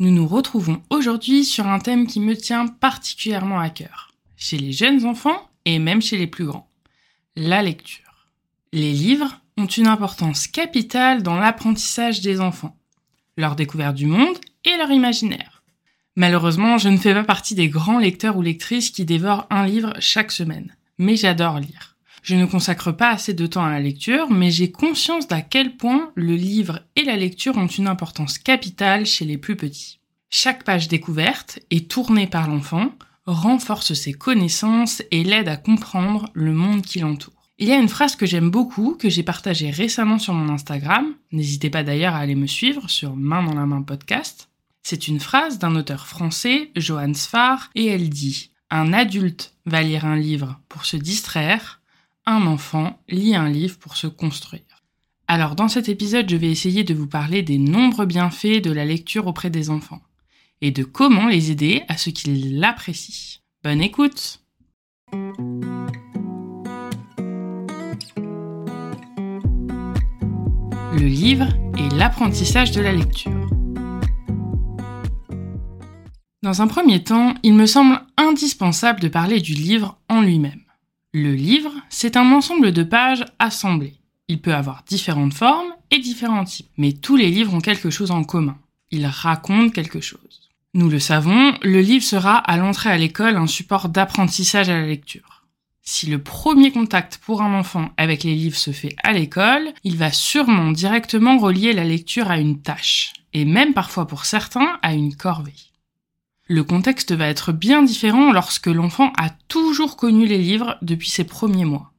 Nous nous retrouvons aujourd'hui sur un thème qui me tient particulièrement à cœur, chez les jeunes enfants et même chez les plus grands, la lecture. Les livres ont une importance capitale dans l'apprentissage des enfants, leur découverte du monde et leur imaginaire. Malheureusement, je ne fais pas partie des grands lecteurs ou lectrices qui dévorent un livre chaque semaine, mais j'adore lire. Je ne consacre pas assez de temps à la lecture, mais j'ai conscience d'à quel point le livre et la lecture ont une importance capitale chez les plus petits. Chaque page découverte et tournée par l'enfant renforce ses connaissances et l'aide à comprendre le monde qui l'entoure. Il y a une phrase que j'aime beaucoup, que j'ai partagée récemment sur mon Instagram, n'hésitez pas d'ailleurs à aller me suivre sur Main dans la main podcast. C'est une phrase d'un auteur français, Johann Sfar, et elle dit Un adulte va lire un livre pour se distraire, un enfant lit un livre pour se construire. Alors dans cet épisode, je vais essayer de vous parler des nombreux bienfaits de la lecture auprès des enfants et de comment les aider à ce qu'ils l'apprécient. Bonne écoute Le livre et l'apprentissage de la lecture. Dans un premier temps, il me semble indispensable de parler du livre en lui-même. Le livre, c'est un ensemble de pages assemblées. Il peut avoir différentes formes et différents types, mais tous les livres ont quelque chose en commun. Ils racontent quelque chose. Nous le savons, le livre sera à l'entrée à l'école un support d'apprentissage à la lecture. Si le premier contact pour un enfant avec les livres se fait à l'école, il va sûrement directement relier la lecture à une tâche, et même parfois pour certains à une corvée. Le contexte va être bien différent lorsque l'enfant a toujours connu les livres depuis ses premiers mois.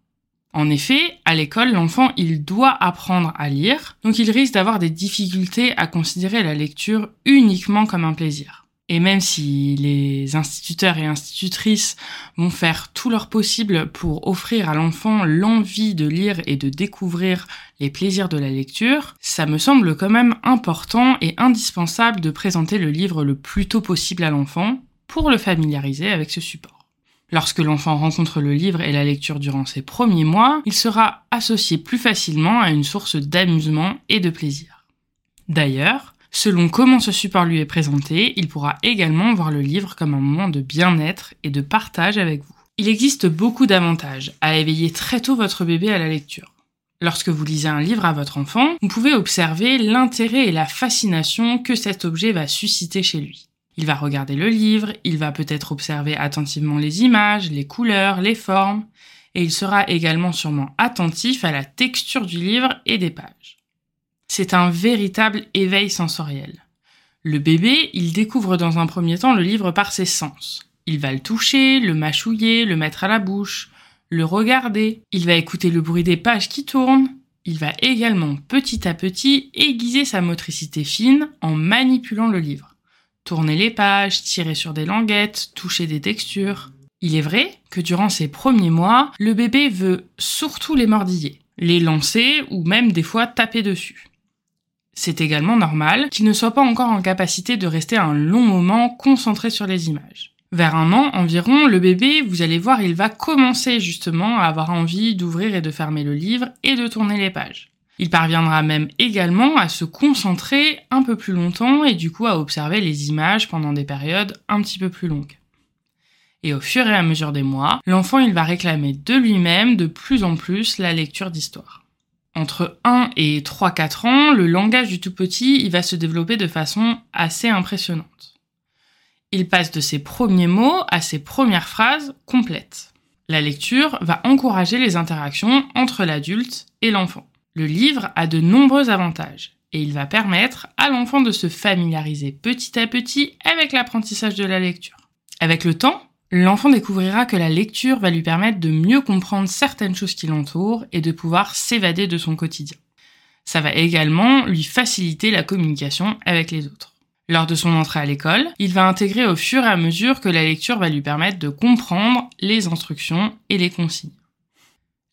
En effet, à l'école, l'enfant, il doit apprendre à lire, donc il risque d'avoir des difficultés à considérer la lecture uniquement comme un plaisir. Et même si les instituteurs et institutrices vont faire tout leur possible pour offrir à l'enfant l'envie de lire et de découvrir les plaisirs de la lecture, ça me semble quand même important et indispensable de présenter le livre le plus tôt possible à l'enfant pour le familiariser avec ce support. Lorsque l'enfant rencontre le livre et la lecture durant ses premiers mois, il sera associé plus facilement à une source d'amusement et de plaisir. D'ailleurs, Selon comment ce support lui est présenté, il pourra également voir le livre comme un moment de bien-être et de partage avec vous. Il existe beaucoup d'avantages à éveiller très tôt votre bébé à la lecture. Lorsque vous lisez un livre à votre enfant, vous pouvez observer l'intérêt et la fascination que cet objet va susciter chez lui. Il va regarder le livre, il va peut-être observer attentivement les images, les couleurs, les formes, et il sera également sûrement attentif à la texture du livre et des pages. C'est un véritable éveil sensoriel. Le bébé, il découvre dans un premier temps le livre par ses sens. Il va le toucher, le mâchouiller, le mettre à la bouche, le regarder. Il va écouter le bruit des pages qui tournent. Il va également petit à petit aiguiser sa motricité fine en manipulant le livre. Tourner les pages, tirer sur des languettes, toucher des textures. Il est vrai que durant ces premiers mois, le bébé veut surtout les mordiller, les lancer ou même des fois taper dessus. C'est également normal qu'il ne soit pas encore en capacité de rester un long moment concentré sur les images. Vers un an environ, le bébé, vous allez voir, il va commencer justement à avoir envie d'ouvrir et de fermer le livre et de tourner les pages. Il parviendra même également à se concentrer un peu plus longtemps et du coup à observer les images pendant des périodes un petit peu plus longues. Et au fur et à mesure des mois, l'enfant il va réclamer de lui-même de plus en plus la lecture d'histoire entre 1 et 3-4 ans, le langage du tout petit, il va se développer de façon assez impressionnante. Il passe de ses premiers mots à ses premières phrases complètes. La lecture va encourager les interactions entre l'adulte et l'enfant. Le livre a de nombreux avantages et il va permettre à l'enfant de se familiariser petit à petit avec l'apprentissage de la lecture. Avec le temps, l'enfant découvrira que la lecture va lui permettre de mieux comprendre certaines choses qui l'entourent et de pouvoir s'évader de son quotidien. Ça va également lui faciliter la communication avec les autres. Lors de son entrée à l'école, il va intégrer au fur et à mesure que la lecture va lui permettre de comprendre les instructions et les consignes.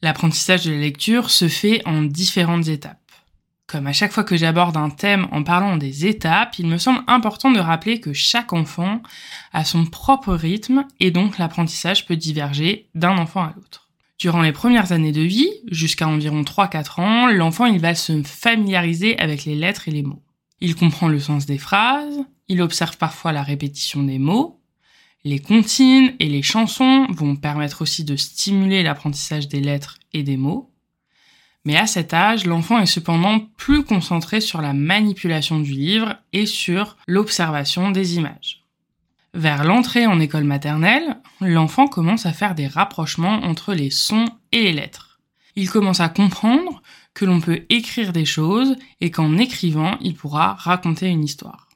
L'apprentissage de la lecture se fait en différentes étapes. Comme à chaque fois que j'aborde un thème en parlant des étapes, il me semble important de rappeler que chaque enfant a son propre rythme et donc l'apprentissage peut diverger d'un enfant à l'autre. Durant les premières années de vie, jusqu'à environ 3-4 ans, l'enfant il va se familiariser avec les lettres et les mots. Il comprend le sens des phrases, il observe parfois la répétition des mots. Les comptines et les chansons vont permettre aussi de stimuler l'apprentissage des lettres et des mots. Mais à cet âge, l'enfant est cependant plus concentré sur la manipulation du livre et sur l'observation des images. Vers l'entrée en école maternelle, l'enfant commence à faire des rapprochements entre les sons et les lettres. Il commence à comprendre que l'on peut écrire des choses et qu'en écrivant, il pourra raconter une histoire.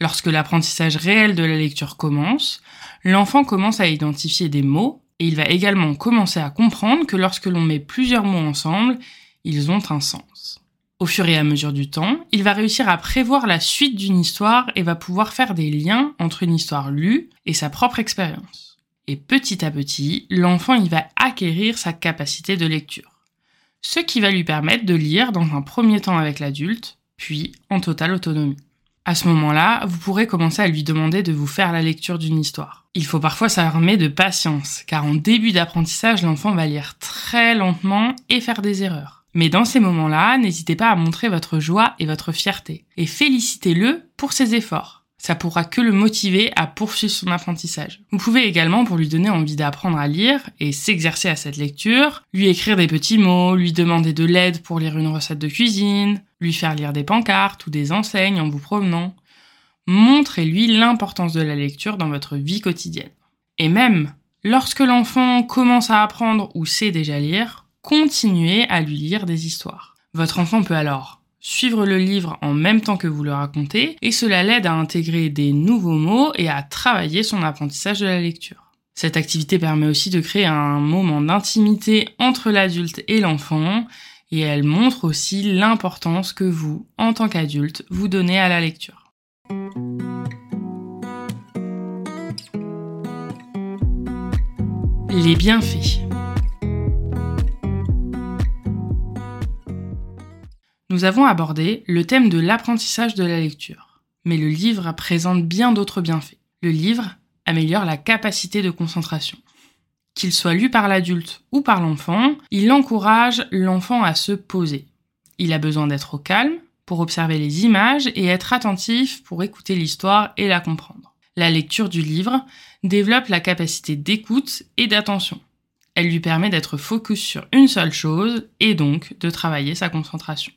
Lorsque l'apprentissage réel de la lecture commence, l'enfant commence à identifier des mots et il va également commencer à comprendre que lorsque l'on met plusieurs mots ensemble, ils ont un sens. Au fur et à mesure du temps, il va réussir à prévoir la suite d'une histoire et va pouvoir faire des liens entre une histoire lue et sa propre expérience. Et petit à petit, l'enfant il va acquérir sa capacité de lecture ce qui va lui permettre de lire dans un premier temps avec l'adulte, puis en totale autonomie. À ce moment-là, vous pourrez commencer à lui demander de vous faire la lecture d'une histoire. Il faut parfois s'armer de patience, car en début d'apprentissage, l'enfant va lire très lentement et faire des erreurs. Mais dans ces moments-là, n'hésitez pas à montrer votre joie et votre fierté, et félicitez-le pour ses efforts ça pourra que le motiver à poursuivre son apprentissage. Vous pouvez également, pour lui donner envie d'apprendre à lire et s'exercer à cette lecture, lui écrire des petits mots, lui demander de l'aide pour lire une recette de cuisine, lui faire lire des pancartes ou des enseignes en vous promenant. Montrez-lui l'importance de la lecture dans votre vie quotidienne. Et même, lorsque l'enfant commence à apprendre ou sait déjà lire, continuez à lui lire des histoires. Votre enfant peut alors suivre le livre en même temps que vous le racontez, et cela l'aide à intégrer des nouveaux mots et à travailler son apprentissage de la lecture. Cette activité permet aussi de créer un moment d'intimité entre l'adulte et l'enfant, et elle montre aussi l'importance que vous, en tant qu'adulte, vous donnez à la lecture. Les bienfaits. Nous avons abordé le thème de l'apprentissage de la lecture. Mais le livre présente bien d'autres bienfaits. Le livre améliore la capacité de concentration. Qu'il soit lu par l'adulte ou par l'enfant, il encourage l'enfant à se poser. Il a besoin d'être au calme pour observer les images et être attentif pour écouter l'histoire et la comprendre. La lecture du livre développe la capacité d'écoute et d'attention. Elle lui permet d'être focus sur une seule chose et donc de travailler sa concentration.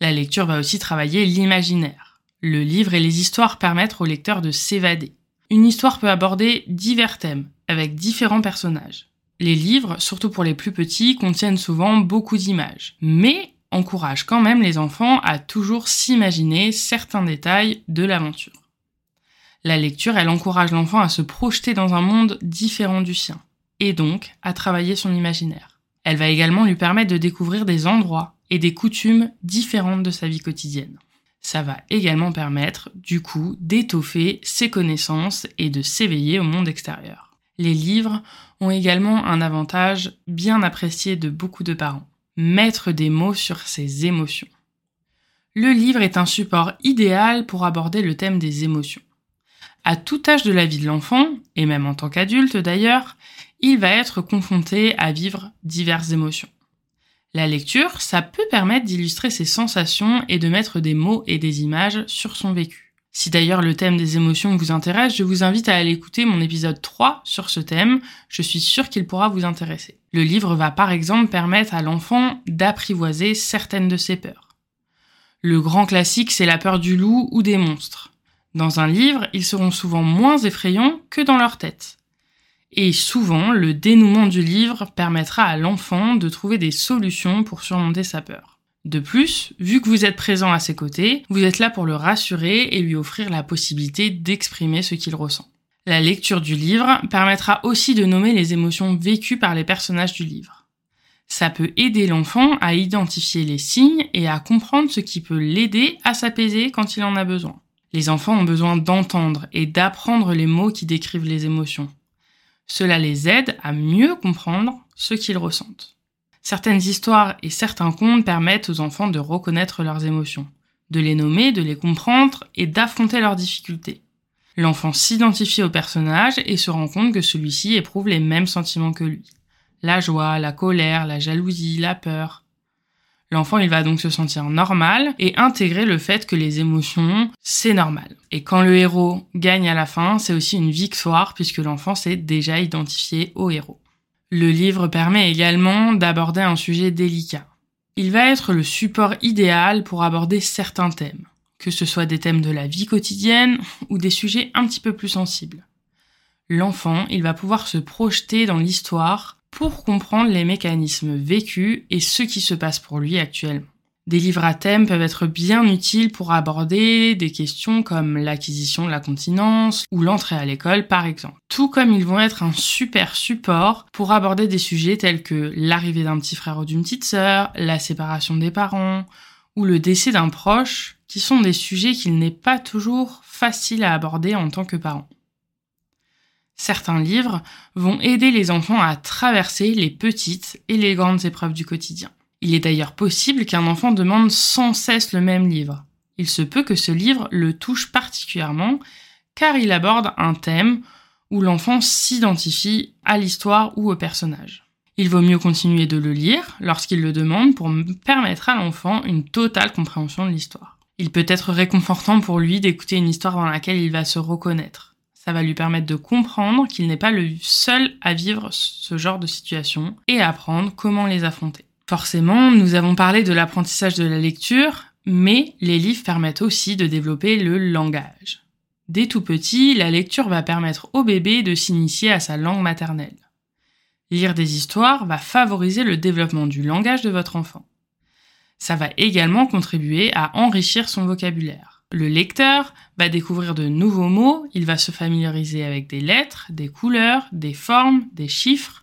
La lecture va aussi travailler l'imaginaire. Le livre et les histoires permettent au lecteur de s'évader. Une histoire peut aborder divers thèmes, avec différents personnages. Les livres, surtout pour les plus petits, contiennent souvent beaucoup d'images, mais encouragent quand même les enfants à toujours s'imaginer certains détails de l'aventure. La lecture, elle encourage l'enfant à se projeter dans un monde différent du sien, et donc à travailler son imaginaire. Elle va également lui permettre de découvrir des endroits, et des coutumes différentes de sa vie quotidienne. Ça va également permettre, du coup, d'étoffer ses connaissances et de s'éveiller au monde extérieur. Les livres ont également un avantage bien apprécié de beaucoup de parents. Mettre des mots sur ses émotions. Le livre est un support idéal pour aborder le thème des émotions. À tout âge de la vie de l'enfant, et même en tant qu'adulte d'ailleurs, il va être confronté à vivre diverses émotions. La lecture, ça peut permettre d'illustrer ses sensations et de mettre des mots et des images sur son vécu. Si d'ailleurs le thème des émotions vous intéresse, je vous invite à aller écouter mon épisode 3 sur ce thème, je suis sûre qu'il pourra vous intéresser. Le livre va par exemple permettre à l'enfant d'apprivoiser certaines de ses peurs. Le grand classique, c'est la peur du loup ou des monstres. Dans un livre, ils seront souvent moins effrayants que dans leur tête. Et souvent, le dénouement du livre permettra à l'enfant de trouver des solutions pour surmonter sa peur. De plus, vu que vous êtes présent à ses côtés, vous êtes là pour le rassurer et lui offrir la possibilité d'exprimer ce qu'il ressent. La lecture du livre permettra aussi de nommer les émotions vécues par les personnages du livre. Ça peut aider l'enfant à identifier les signes et à comprendre ce qui peut l'aider à s'apaiser quand il en a besoin. Les enfants ont besoin d'entendre et d'apprendre les mots qui décrivent les émotions. Cela les aide à mieux comprendre ce qu'ils ressentent. Certaines histoires et certains contes permettent aux enfants de reconnaître leurs émotions, de les nommer, de les comprendre et d'affronter leurs difficultés. L'enfant s'identifie au personnage et se rend compte que celui-ci éprouve les mêmes sentiments que lui. La joie, la colère, la jalousie, la peur. L'enfant, il va donc se sentir normal et intégrer le fait que les émotions, c'est normal. Et quand le héros gagne à la fin, c'est aussi une victoire puisque l'enfant s'est déjà identifié au héros. Le livre permet également d'aborder un sujet délicat. Il va être le support idéal pour aborder certains thèmes, que ce soit des thèmes de la vie quotidienne ou des sujets un petit peu plus sensibles. L'enfant, il va pouvoir se projeter dans l'histoire pour comprendre les mécanismes vécus et ce qui se passe pour lui actuellement. Des livres à thème peuvent être bien utiles pour aborder des questions comme l'acquisition de la continence ou l'entrée à l'école par exemple. Tout comme ils vont être un super support pour aborder des sujets tels que l'arrivée d'un petit frère ou d'une petite sœur, la séparation des parents ou le décès d'un proche qui sont des sujets qu'il n'est pas toujours facile à aborder en tant que parent. Certains livres vont aider les enfants à traverser les petites et les grandes épreuves du quotidien. Il est d'ailleurs possible qu'un enfant demande sans cesse le même livre. Il se peut que ce livre le touche particulièrement car il aborde un thème où l'enfant s'identifie à l'histoire ou au personnage. Il vaut mieux continuer de le lire lorsqu'il le demande pour permettre à l'enfant une totale compréhension de l'histoire. Il peut être réconfortant pour lui d'écouter une histoire dans laquelle il va se reconnaître. Ça va lui permettre de comprendre qu'il n'est pas le seul à vivre ce genre de situation et apprendre comment les affronter. Forcément, nous avons parlé de l'apprentissage de la lecture, mais les livres permettent aussi de développer le langage. Dès tout petit, la lecture va permettre au bébé de s'initier à sa langue maternelle. Lire des histoires va favoriser le développement du langage de votre enfant. Ça va également contribuer à enrichir son vocabulaire. Le lecteur va découvrir de nouveaux mots, il va se familiariser avec des lettres, des couleurs, des formes, des chiffres.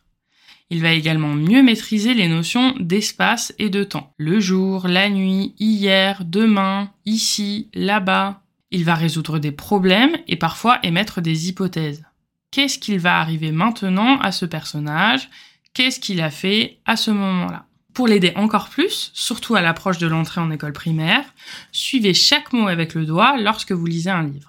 Il va également mieux maîtriser les notions d'espace et de temps. Le jour, la nuit, hier, demain, ici, là-bas. Il va résoudre des problèmes et parfois émettre des hypothèses. Qu'est-ce qu'il va arriver maintenant à ce personnage? Qu'est-ce qu'il a fait à ce moment-là? Pour l'aider encore plus, surtout à l'approche de l'entrée en école primaire, suivez chaque mot avec le doigt lorsque vous lisez un livre.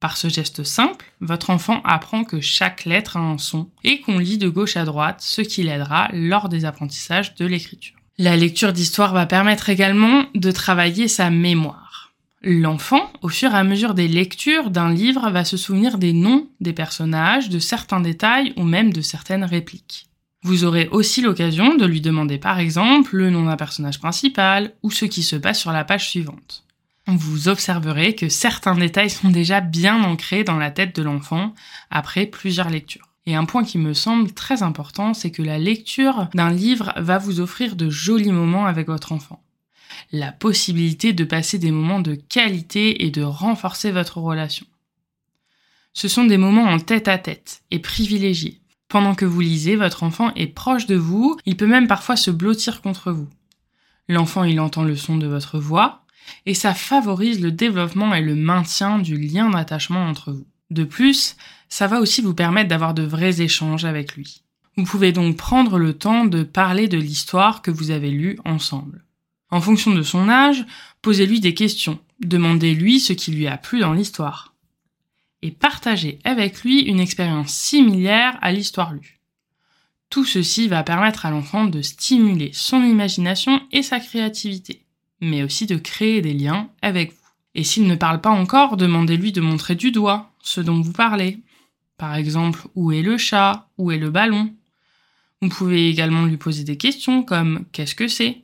Par ce geste simple, votre enfant apprend que chaque lettre a un son et qu'on lit de gauche à droite, ce qui l'aidera lors des apprentissages de l'écriture. La lecture d'histoire va permettre également de travailler sa mémoire. L'enfant, au fur et à mesure des lectures d'un livre, va se souvenir des noms des personnages, de certains détails ou même de certaines répliques. Vous aurez aussi l'occasion de lui demander par exemple le nom d'un personnage principal ou ce qui se passe sur la page suivante. Vous observerez que certains détails sont déjà bien ancrés dans la tête de l'enfant après plusieurs lectures. Et un point qui me semble très important, c'est que la lecture d'un livre va vous offrir de jolis moments avec votre enfant. La possibilité de passer des moments de qualité et de renforcer votre relation. Ce sont des moments en tête à tête et privilégiés. Pendant que vous lisez, votre enfant est proche de vous, il peut même parfois se blottir contre vous. L'enfant, il entend le son de votre voix, et ça favorise le développement et le maintien du lien d'attachement entre vous. De plus, ça va aussi vous permettre d'avoir de vrais échanges avec lui. Vous pouvez donc prendre le temps de parler de l'histoire que vous avez lue ensemble. En fonction de son âge, posez-lui des questions, demandez-lui ce qui lui a plu dans l'histoire et partager avec lui une expérience similaire à l'histoire lue. Tout ceci va permettre à l'enfant de stimuler son imagination et sa créativité, mais aussi de créer des liens avec vous. Et s'il ne parle pas encore, demandez-lui de montrer du doigt ce dont vous parlez. Par exemple, où est le chat? Où est le ballon? Vous pouvez également lui poser des questions comme qu'est-ce que c'est?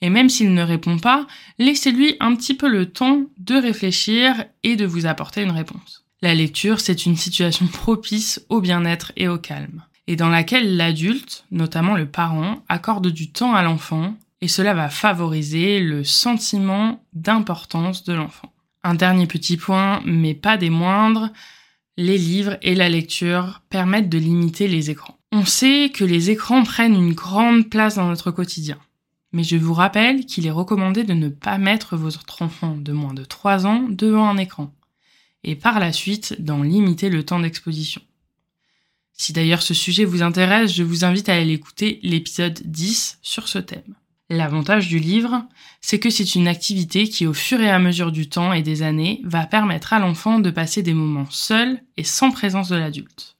Et même s'il ne répond pas, laissez-lui un petit peu le temps de réfléchir et de vous apporter une réponse. La lecture, c'est une situation propice au bien-être et au calme, et dans laquelle l'adulte, notamment le parent, accorde du temps à l'enfant, et cela va favoriser le sentiment d'importance de l'enfant. Un dernier petit point, mais pas des moindres, les livres et la lecture permettent de limiter les écrans. On sait que les écrans prennent une grande place dans notre quotidien. Mais je vous rappelle qu'il est recommandé de ne pas mettre votre enfant de moins de 3 ans devant un écran. Et par la suite, d'en limiter le temps d'exposition. Si d'ailleurs ce sujet vous intéresse, je vous invite à aller écouter l'épisode 10 sur ce thème. L'avantage du livre, c'est que c'est une activité qui, au fur et à mesure du temps et des années, va permettre à l'enfant de passer des moments seuls et sans présence de l'adulte.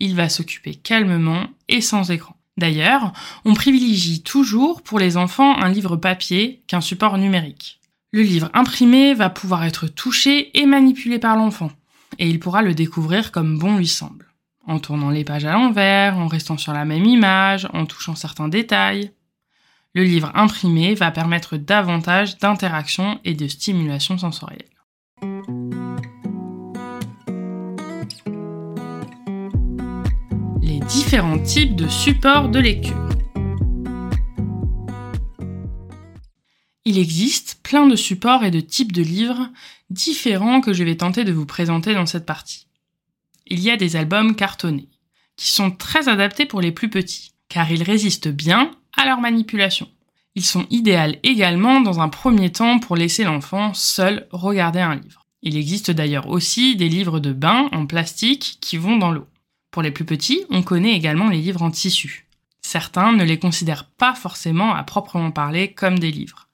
Il va s'occuper calmement et sans écran. D'ailleurs, on privilégie toujours pour les enfants un livre papier qu'un support numérique. Le livre imprimé va pouvoir être touché et manipulé par l'enfant, et il pourra le découvrir comme bon lui semble, en tournant les pages à l'envers, en restant sur la même image, en touchant certains détails le livre imprimé va permettre davantage d'interaction et de stimulation sensorielle. Les différents types de supports de lecture. Il existe plein de supports et de types de livres différents que je vais tenter de vous présenter dans cette partie. Il y a des albums cartonnés, qui sont très adaptés pour les plus petits, car ils résistent bien à leur manipulation. Ils sont idéaux également dans un premier temps pour laisser l'enfant seul regarder un livre. Il existe d'ailleurs aussi des livres de bain en plastique qui vont dans l'eau. Pour les plus petits, on connaît également les livres en tissu. Certains ne les considèrent pas forcément à proprement parler comme des livres.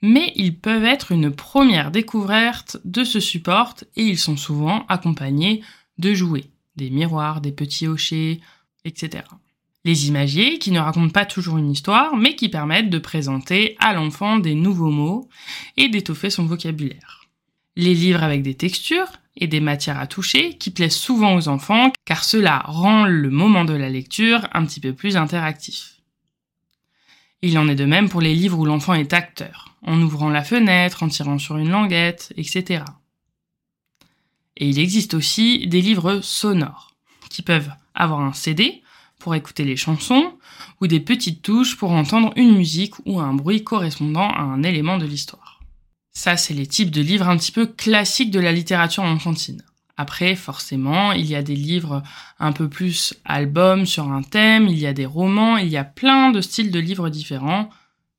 Mais ils peuvent être une première découverte de ce support et ils sont souvent accompagnés de jouets, des miroirs, des petits hochets, etc les imagiers qui ne racontent pas toujours une histoire, mais qui permettent de présenter à l'enfant des nouveaux mots et d'étoffer son vocabulaire. Les livres avec des textures et des matières à toucher qui plaisent souvent aux enfants car cela rend le moment de la lecture un petit peu plus interactif. Il en est de même pour les livres où l'enfant est acteur, en ouvrant la fenêtre, en tirant sur une languette, etc. Et il existe aussi des livres sonores, qui peuvent avoir un CD pour écouter les chansons, ou des petites touches pour entendre une musique ou un bruit correspondant à un élément de l'histoire. Ça, c'est les types de livres un petit peu classiques de la littérature enfantine. Après, forcément, il y a des livres un peu plus albums sur un thème, il y a des romans, il y a plein de styles de livres différents,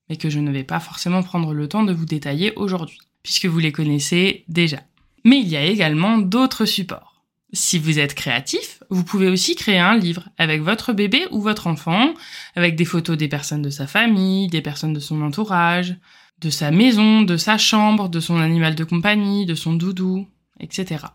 mais que je ne vais pas forcément prendre le temps de vous détailler aujourd'hui, puisque vous les connaissez déjà. Mais il y a également d'autres supports. Si vous êtes créatif, vous pouvez aussi créer un livre avec votre bébé ou votre enfant, avec des photos des personnes de sa famille, des personnes de son entourage, de sa maison, de sa chambre, de son animal de compagnie, de son doudou, etc.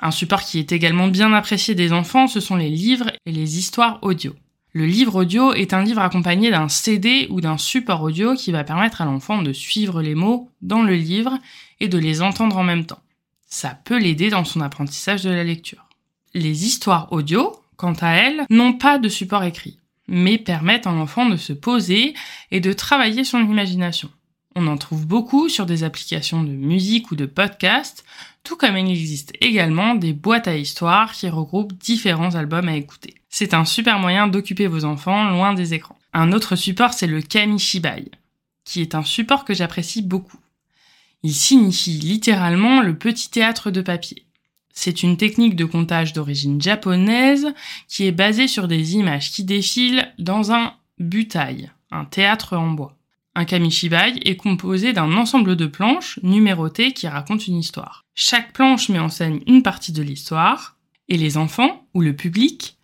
Un support qui est également bien apprécié des enfants, ce sont les livres et les histoires audio. Le livre audio est un livre accompagné d'un CD ou d'un support audio qui va permettre à l'enfant de suivre les mots dans le livre et de les entendre en même temps ça peut l'aider dans son apprentissage de la lecture. Les histoires audio, quant à elles, n'ont pas de support écrit, mais permettent à l'enfant de se poser et de travailler son imagination. On en trouve beaucoup sur des applications de musique ou de podcast, tout comme il existe également des boîtes à histoires qui regroupent différents albums à écouter. C'est un super moyen d'occuper vos enfants loin des écrans. Un autre support, c'est le Kamishibai, qui est un support que j'apprécie beaucoup. Il signifie littéralement le petit théâtre de papier. C'est une technique de comptage d'origine japonaise qui est basée sur des images qui défilent dans un butai, un théâtre en bois. Un kamishibai est composé d'un ensemble de planches numérotées qui racontent une histoire. Chaque planche met en scène une partie de l'histoire, et les enfants, ou le public,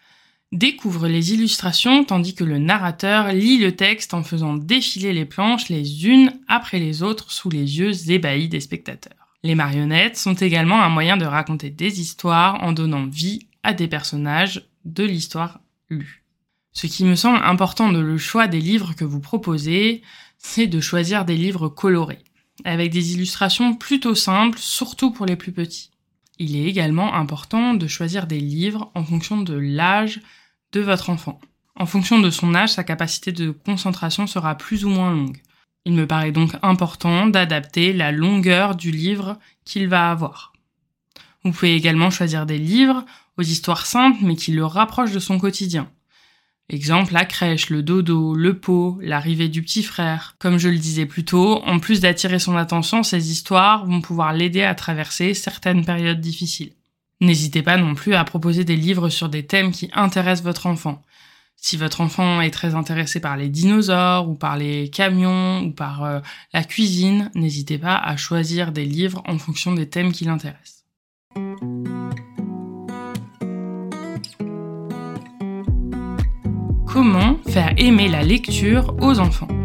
découvre les illustrations tandis que le narrateur lit le texte en faisant défiler les planches les unes après les autres sous les yeux ébahis des spectateurs. Les marionnettes sont également un moyen de raconter des histoires en donnant vie à des personnages de l'histoire lue. Ce qui me semble important de le choix des livres que vous proposez, c'est de choisir des livres colorés, avec des illustrations plutôt simples, surtout pour les plus petits. Il est également important de choisir des livres en fonction de l'âge votre enfant. En fonction de son âge, sa capacité de concentration sera plus ou moins longue. Il me paraît donc important d'adapter la longueur du livre qu'il va avoir. Vous pouvez également choisir des livres aux histoires simples mais qui le rapprochent de son quotidien. Exemple, la crèche, le dodo, le pot, l'arrivée du petit frère. Comme je le disais plus tôt, en plus d'attirer son attention, ces histoires vont pouvoir l'aider à traverser certaines périodes difficiles. N'hésitez pas non plus à proposer des livres sur des thèmes qui intéressent votre enfant. Si votre enfant est très intéressé par les dinosaures ou par les camions ou par euh, la cuisine, n'hésitez pas à choisir des livres en fonction des thèmes qui l'intéressent. Comment faire aimer la lecture aux enfants?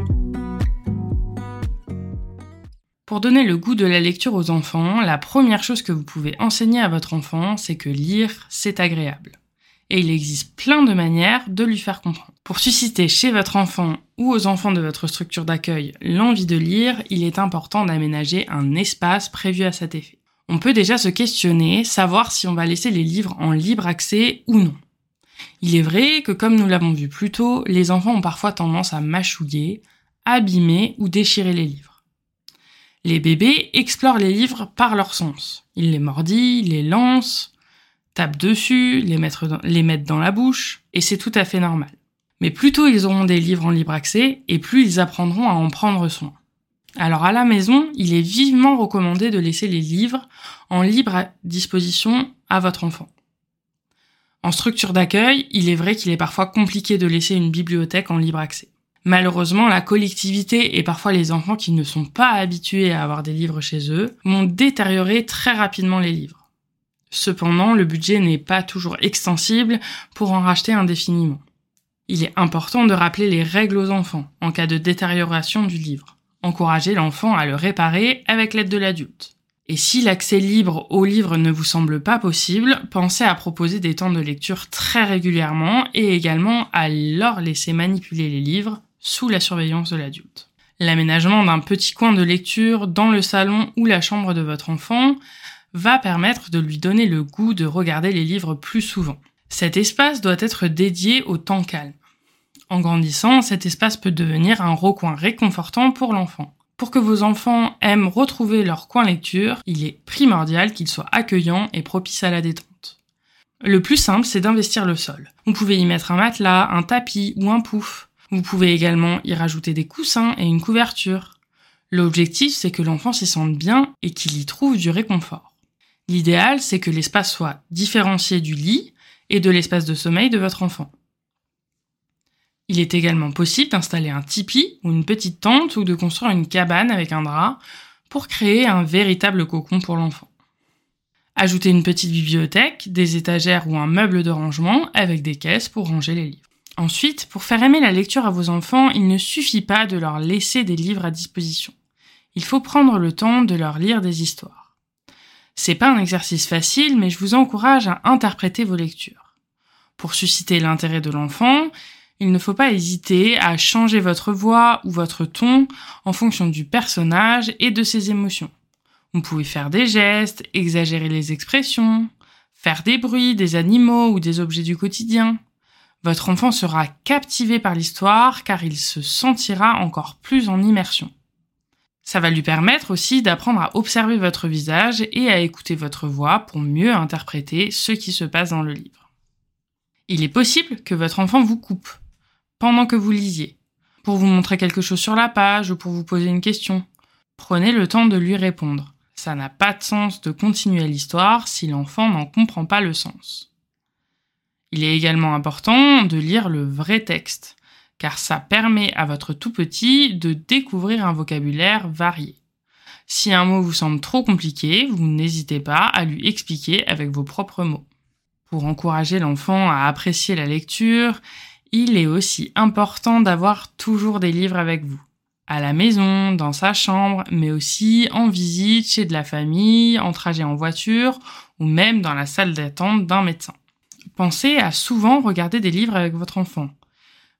Pour donner le goût de la lecture aux enfants, la première chose que vous pouvez enseigner à votre enfant, c'est que lire, c'est agréable. Et il existe plein de manières de lui faire comprendre. Pour susciter chez votre enfant ou aux enfants de votre structure d'accueil l'envie de lire, il est important d'aménager un espace prévu à cet effet. On peut déjà se questionner, savoir si on va laisser les livres en libre accès ou non. Il est vrai que comme nous l'avons vu plus tôt, les enfants ont parfois tendance à mâchouiller, abîmer ou déchirer les livres. Les bébés explorent les livres par leur sens. Ils les mordillent, les lancent, tapent dessus, les, les mettent dans la bouche, et c'est tout à fait normal. Mais plus tôt ils auront des livres en libre accès, et plus ils apprendront à en prendre soin. Alors à la maison, il est vivement recommandé de laisser les livres en libre disposition à votre enfant. En structure d'accueil, il est vrai qu'il est parfois compliqué de laisser une bibliothèque en libre accès. Malheureusement, la collectivité et parfois les enfants qui ne sont pas habitués à avoir des livres chez eux vont détériorer très rapidement les livres. Cependant, le budget n'est pas toujours extensible pour en racheter indéfiniment. Il est important de rappeler les règles aux enfants en cas de détérioration du livre. Encourager l'enfant à le réparer avec l'aide de l'adulte. Et si l'accès libre aux livres ne vous semble pas possible, pensez à proposer des temps de lecture très régulièrement et également à leur laisser manipuler les livres sous la surveillance de l'adulte. L'aménagement d'un petit coin de lecture dans le salon ou la chambre de votre enfant va permettre de lui donner le goût de regarder les livres plus souvent. Cet espace doit être dédié au temps calme. En grandissant, cet espace peut devenir un recoin réconfortant pour l'enfant. Pour que vos enfants aiment retrouver leur coin lecture, il est primordial qu'il soit accueillant et propice à la détente. Le plus simple, c'est d'investir le sol. Vous pouvez y mettre un matelas, un tapis ou un pouf. Vous pouvez également y rajouter des coussins et une couverture. L'objectif, c'est que l'enfant s'y sente bien et qu'il y trouve du réconfort. L'idéal, c'est que l'espace soit différencié du lit et de l'espace de sommeil de votre enfant. Il est également possible d'installer un tipi ou une petite tente ou de construire une cabane avec un drap pour créer un véritable cocon pour l'enfant. Ajoutez une petite bibliothèque, des étagères ou un meuble de rangement avec des caisses pour ranger les livres. Ensuite, pour faire aimer la lecture à vos enfants, il ne suffit pas de leur laisser des livres à disposition. Il faut prendre le temps de leur lire des histoires. C'est pas un exercice facile, mais je vous encourage à interpréter vos lectures. Pour susciter l'intérêt de l'enfant, il ne faut pas hésiter à changer votre voix ou votre ton en fonction du personnage et de ses émotions. Vous pouvez faire des gestes, exagérer les expressions, faire des bruits, des animaux ou des objets du quotidien. Votre enfant sera captivé par l'histoire car il se sentira encore plus en immersion. Ça va lui permettre aussi d'apprendre à observer votre visage et à écouter votre voix pour mieux interpréter ce qui se passe dans le livre. Il est possible que votre enfant vous coupe pendant que vous lisiez, pour vous montrer quelque chose sur la page ou pour vous poser une question. Prenez le temps de lui répondre. Ça n'a pas de sens de continuer l'histoire si l'enfant n'en comprend pas le sens. Il est également important de lire le vrai texte, car ça permet à votre tout petit de découvrir un vocabulaire varié. Si un mot vous semble trop compliqué, vous n'hésitez pas à lui expliquer avec vos propres mots. Pour encourager l'enfant à apprécier la lecture, il est aussi important d'avoir toujours des livres avec vous. À la maison, dans sa chambre, mais aussi en visite chez de la famille, en trajet en voiture ou même dans la salle d'attente d'un médecin. Pensez à souvent regarder des livres avec votre enfant,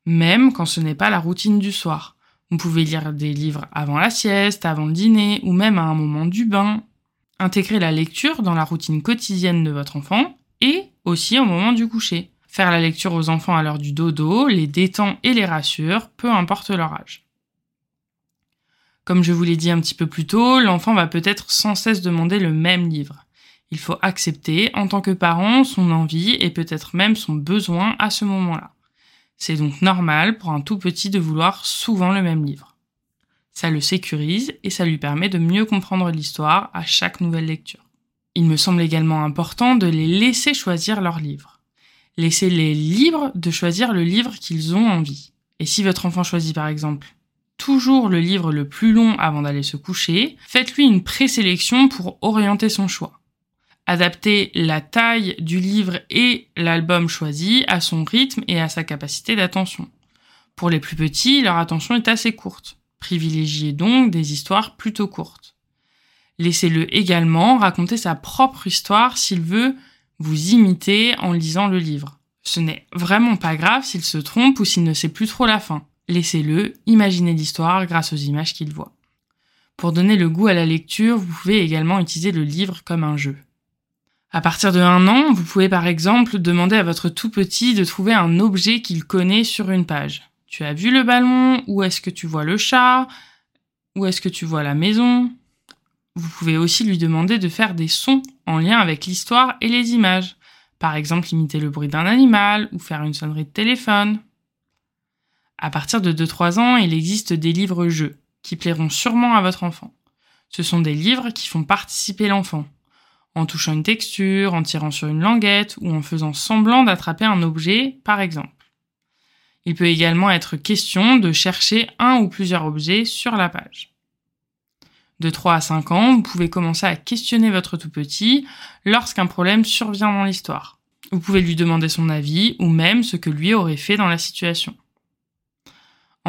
même quand ce n'est pas la routine du soir. Vous pouvez lire des livres avant la sieste, avant le dîner ou même à un moment du bain. Intégrez la lecture dans la routine quotidienne de votre enfant et aussi au moment du coucher. Faire la lecture aux enfants à l'heure du dodo les détend et les rassure, peu importe leur âge. Comme je vous l'ai dit un petit peu plus tôt, l'enfant va peut-être sans cesse demander le même livre. Il faut accepter, en tant que parent, son envie et peut-être même son besoin à ce moment-là. C'est donc normal pour un tout petit de vouloir souvent le même livre. Ça le sécurise et ça lui permet de mieux comprendre l'histoire à chaque nouvelle lecture. Il me semble également important de les laisser choisir leur livre. Laissez-les libres de choisir le livre qu'ils ont envie. Et si votre enfant choisit par exemple toujours le livre le plus long avant d'aller se coucher, faites-lui une présélection pour orienter son choix. Adaptez la taille du livre et l'album choisi à son rythme et à sa capacité d'attention. Pour les plus petits, leur attention est assez courte. Privilégiez donc des histoires plutôt courtes. Laissez-le également raconter sa propre histoire s'il veut vous imiter en lisant le livre. Ce n'est vraiment pas grave s'il se trompe ou s'il ne sait plus trop la fin. Laissez-le imaginer l'histoire grâce aux images qu'il voit. Pour donner le goût à la lecture, vous pouvez également utiliser le livre comme un jeu. À partir de un an, vous pouvez par exemple demander à votre tout petit de trouver un objet qu'il connaît sur une page. Tu as vu le ballon? Où est-ce que tu vois le chat? Où est-ce que tu vois la maison? Vous pouvez aussi lui demander de faire des sons en lien avec l'histoire et les images. Par exemple, imiter le bruit d'un animal ou faire une sonnerie de téléphone. À partir de 2-3 ans, il existe des livres-jeux qui plairont sûrement à votre enfant. Ce sont des livres qui font participer l'enfant, en touchant une texture, en tirant sur une languette ou en faisant semblant d'attraper un objet, par exemple. Il peut également être question de chercher un ou plusieurs objets sur la page. De 3 à 5 ans, vous pouvez commencer à questionner votre tout petit lorsqu'un problème survient dans l'histoire. Vous pouvez lui demander son avis ou même ce que lui aurait fait dans la situation.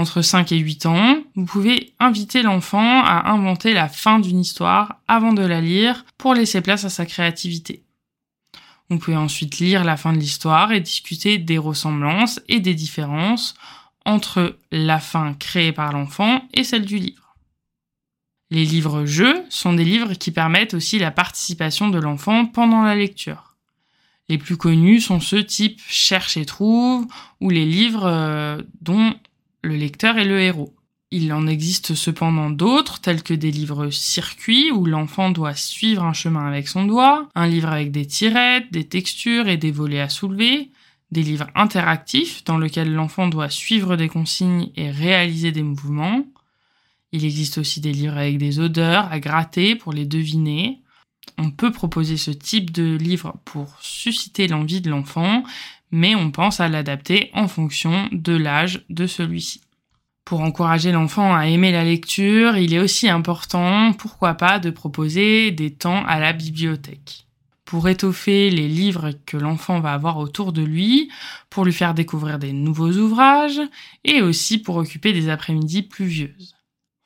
Entre 5 et 8 ans, vous pouvez inviter l'enfant à inventer la fin d'une histoire avant de la lire pour laisser place à sa créativité. Vous pouvez ensuite lire la fin de l'histoire et discuter des ressemblances et des différences entre la fin créée par l'enfant et celle du livre. Les livres-jeux sont des livres qui permettent aussi la participation de l'enfant pendant la lecture. Les plus connus sont ceux type Cherche et trouve ou les livres euh, dont le lecteur est le héros. Il en existe cependant d'autres, tels que des livres circuits où l'enfant doit suivre un chemin avec son doigt, un livre avec des tirettes, des textures et des volets à soulever, des livres interactifs dans lesquels l'enfant doit suivre des consignes et réaliser des mouvements. Il existe aussi des livres avec des odeurs à gratter pour les deviner. On peut proposer ce type de livre pour susciter l'envie de l'enfant, mais on pense à l'adapter en fonction de l'âge de celui-ci. Pour encourager l'enfant à aimer la lecture, il est aussi important, pourquoi pas, de proposer des temps à la bibliothèque. Pour étoffer les livres que l'enfant va avoir autour de lui, pour lui faire découvrir des nouveaux ouvrages, et aussi pour occuper des après-midi pluvieuses.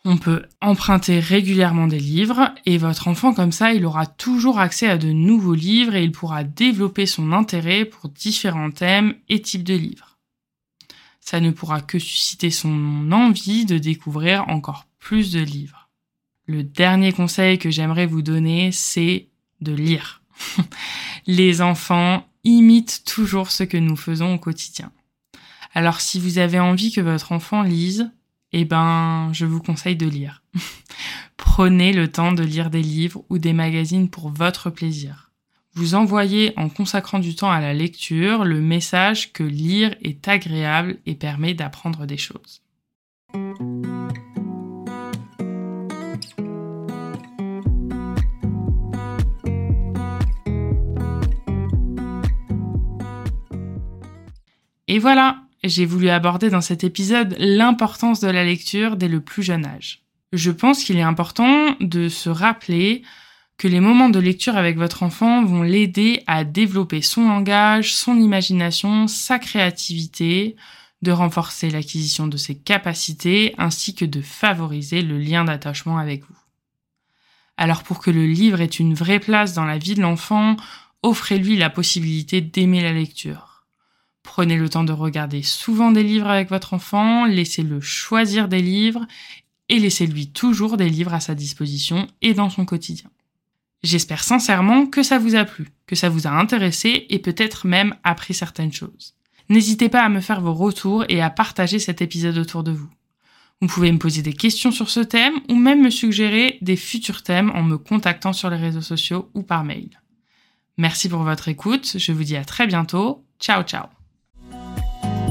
On peut emprunter régulièrement des livres et votre enfant comme ça, il aura toujours accès à de nouveaux livres et il pourra développer son intérêt pour différents thèmes et types de livres ça ne pourra que susciter son envie de découvrir encore plus de livres. Le dernier conseil que j'aimerais vous donner, c'est de lire. Les enfants imitent toujours ce que nous faisons au quotidien. Alors si vous avez envie que votre enfant lise, eh ben, je vous conseille de lire. Prenez le temps de lire des livres ou des magazines pour votre plaisir. Vous envoyez en consacrant du temps à la lecture le message que lire est agréable et permet d'apprendre des choses. Et voilà, j'ai voulu aborder dans cet épisode l'importance de la lecture dès le plus jeune âge. Je pense qu'il est important de se rappeler que les moments de lecture avec votre enfant vont l'aider à développer son langage, son imagination, sa créativité, de renforcer l'acquisition de ses capacités ainsi que de favoriser le lien d'attachement avec vous. Alors pour que le livre ait une vraie place dans la vie de l'enfant, offrez-lui la possibilité d'aimer la lecture. Prenez le temps de regarder souvent des livres avec votre enfant, laissez-le choisir des livres et laissez-lui toujours des livres à sa disposition et dans son quotidien. J'espère sincèrement que ça vous a plu, que ça vous a intéressé et peut-être même appris certaines choses. N'hésitez pas à me faire vos retours et à partager cet épisode autour de vous. Vous pouvez me poser des questions sur ce thème ou même me suggérer des futurs thèmes en me contactant sur les réseaux sociaux ou par mail. Merci pour votre écoute, je vous dis à très bientôt. Ciao ciao